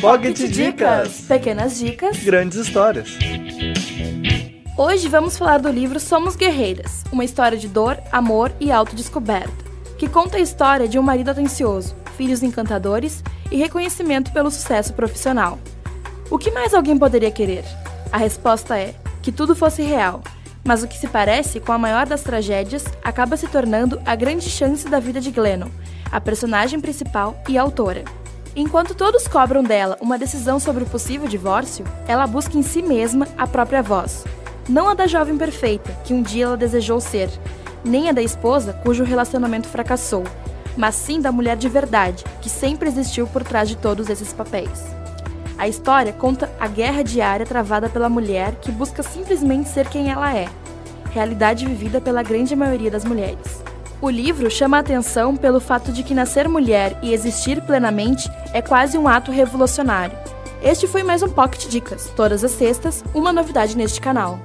Pocket Dicas. Pequenas dicas. Grandes histórias. Hoje vamos falar do livro Somos Guerreiras, uma história de dor, amor e autodescoberta, que conta a história de um marido atencioso, filhos encantadores e reconhecimento pelo sucesso profissional. O que mais alguém poderia querer? A resposta é que tudo fosse real, mas o que se parece com a maior das tragédias acaba se tornando a grande chance da vida de Glennon, a personagem principal e autora. Enquanto todos cobram dela uma decisão sobre o possível divórcio, ela busca em si mesma a própria voz, não a da jovem perfeita, que um dia ela desejou ser, nem a da esposa cujo relacionamento fracassou, mas sim da mulher de verdade, que sempre existiu por trás de todos esses papéis. A história conta a guerra diária travada pela mulher que busca simplesmente ser quem ela é, realidade vivida pela grande maioria das mulheres. O livro chama a atenção pelo fato de que nascer mulher e existir plenamente é quase um ato revolucionário este foi mais um Pocket Dicas. Todas as sextas, uma novidade neste canal.